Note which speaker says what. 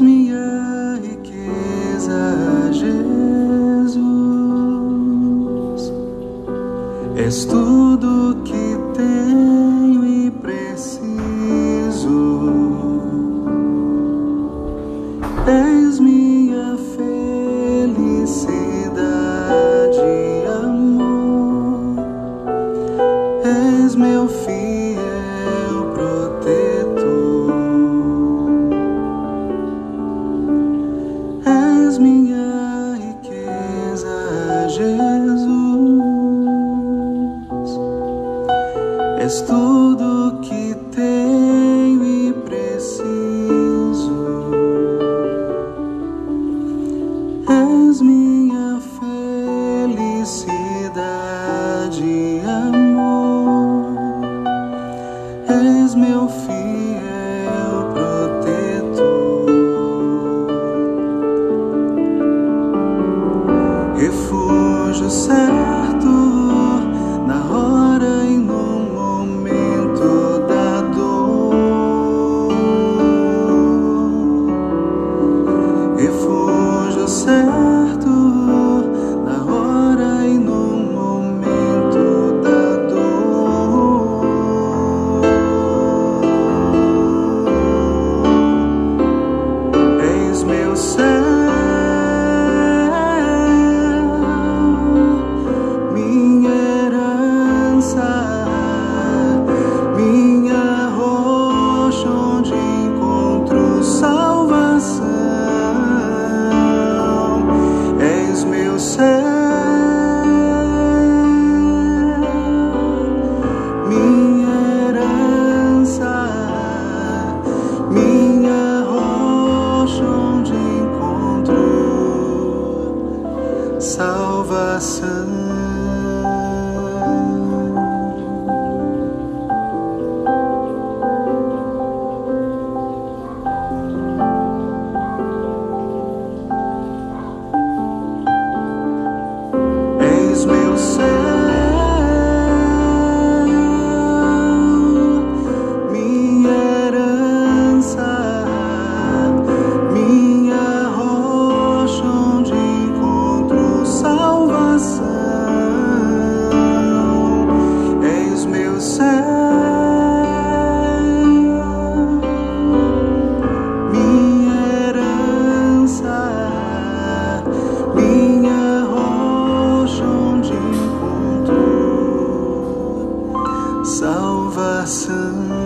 Speaker 1: minha riqueza, Jesus. És tudo que tenho e preciso. Jesus, és tudo que tenho e preciso, és minha felicidade, amor, és meu fiel. refúgio certo na hora e no momento da dor, refúgio certo na hora e no momento da dor, eis meu céu. 色